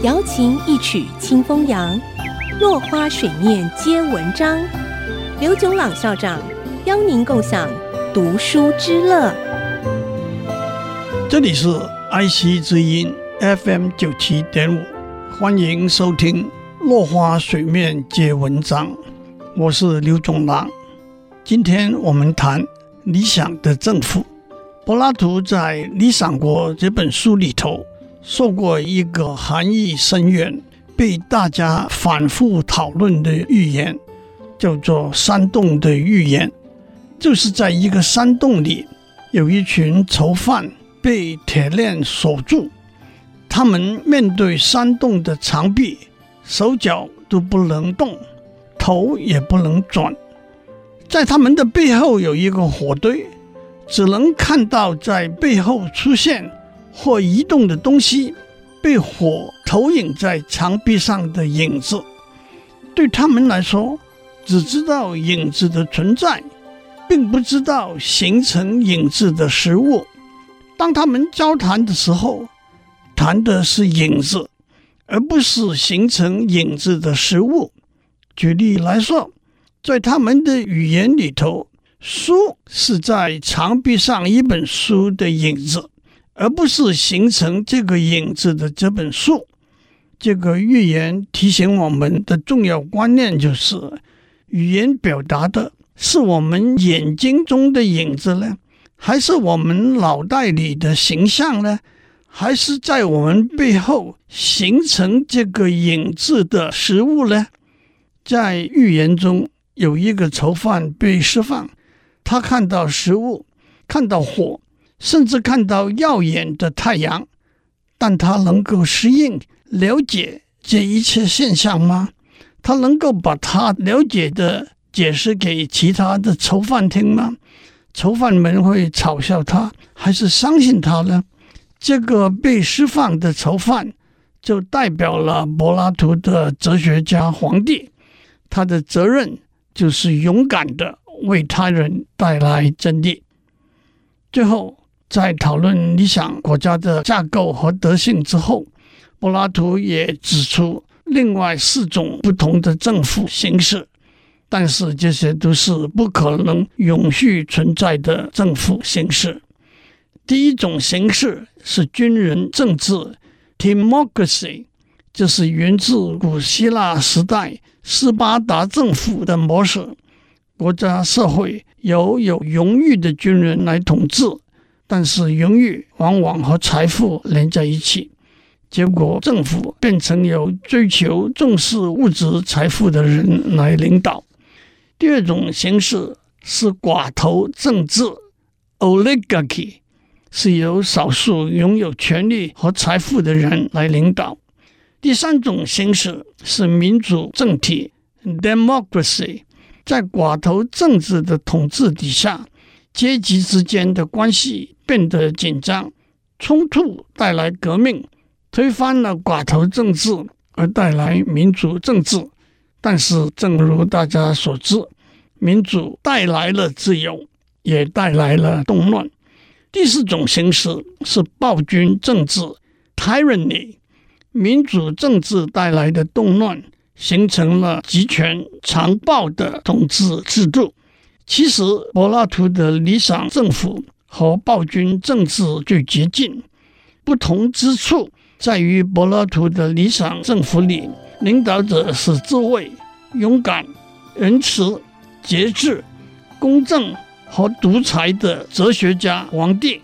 瑶琴一曲清风扬，落花水面皆文章。刘炯朗校长邀您共享读书之乐。这里是爱惜之音 FM 九七点五，欢迎收听《落花水面皆文章》，我是刘炯朗。今天我们谈理想的政府。柏拉图在《理想国》这本书里头说过一个含义深远、被大家反复讨论的寓言，叫做“山洞的寓言”。就是在一个山洞里，有一群囚犯被铁链锁住，他们面对山洞的长壁，手脚都不能动，头也不能转。在他们的背后有一个火堆。只能看到在背后出现或移动的东西，被火投影在墙壁上的影子。对他们来说，只知道影子的存在，并不知道形成影子的实物。当他们交谈的时候，谈的是影子，而不是形成影子的实物。举例来说，在他们的语言里头。书是在墙壁上一本书的影子，而不是形成这个影子的这本书。这个寓言提醒我们的重要观念就是：语言表达的是我们眼睛中的影子呢，还是我们脑袋里的形象呢？还是在我们背后形成这个影子的实物呢？在寓言中，有一个囚犯被释放。他看到食物，看到火，甚至看到耀眼的太阳，但他能够适应、了解这一切现象吗？他能够把他了解的解释给其他的囚犯听吗？囚犯们会嘲笑他，还是相信他呢？这个被释放的囚犯就代表了柏拉图的哲学家皇帝，他的责任就是勇敢的。为他人带来真理。最后，在讨论理想国家的架构和德性之后，柏拉图也指出另外四种不同的政府形式，但是这些都是不可能永续存在的政府形式。第一种形式是军人政治 （Timocracy），这是源自古希腊时代斯巴达政府的模式。国家社会由有荣誉的军人来统治，但是荣誉往往和财富连在一起，结果政府变成由追求重视物质财富的人来领导。第二种形式是寡头政治 （oligarchy），是由少数拥有权力和财富的人来领导。第三种形式是民主政体 （democracy）。在寡头政治的统治底下，阶级之间的关系变得紧张，冲突带来革命，推翻了寡头政治而带来民主政治。但是，正如大家所知，民主带来了自由，也带来了动乱。第四种形式是暴君政治 （tyranny），民主政治带来的动乱。形成了集权残暴的统治制度。其实，柏拉图的理想政府和暴君政治最接近。不同之处在于，柏拉图的理想政府里，领导者是智慧、勇敢、仁慈、节制、公正和独裁的哲学家皇帝；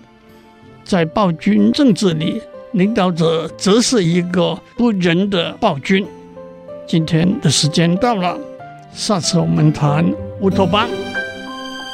在暴君政治里，领导者则是一个不仁的暴君。今天的时间到了，下次我们谈乌托邦。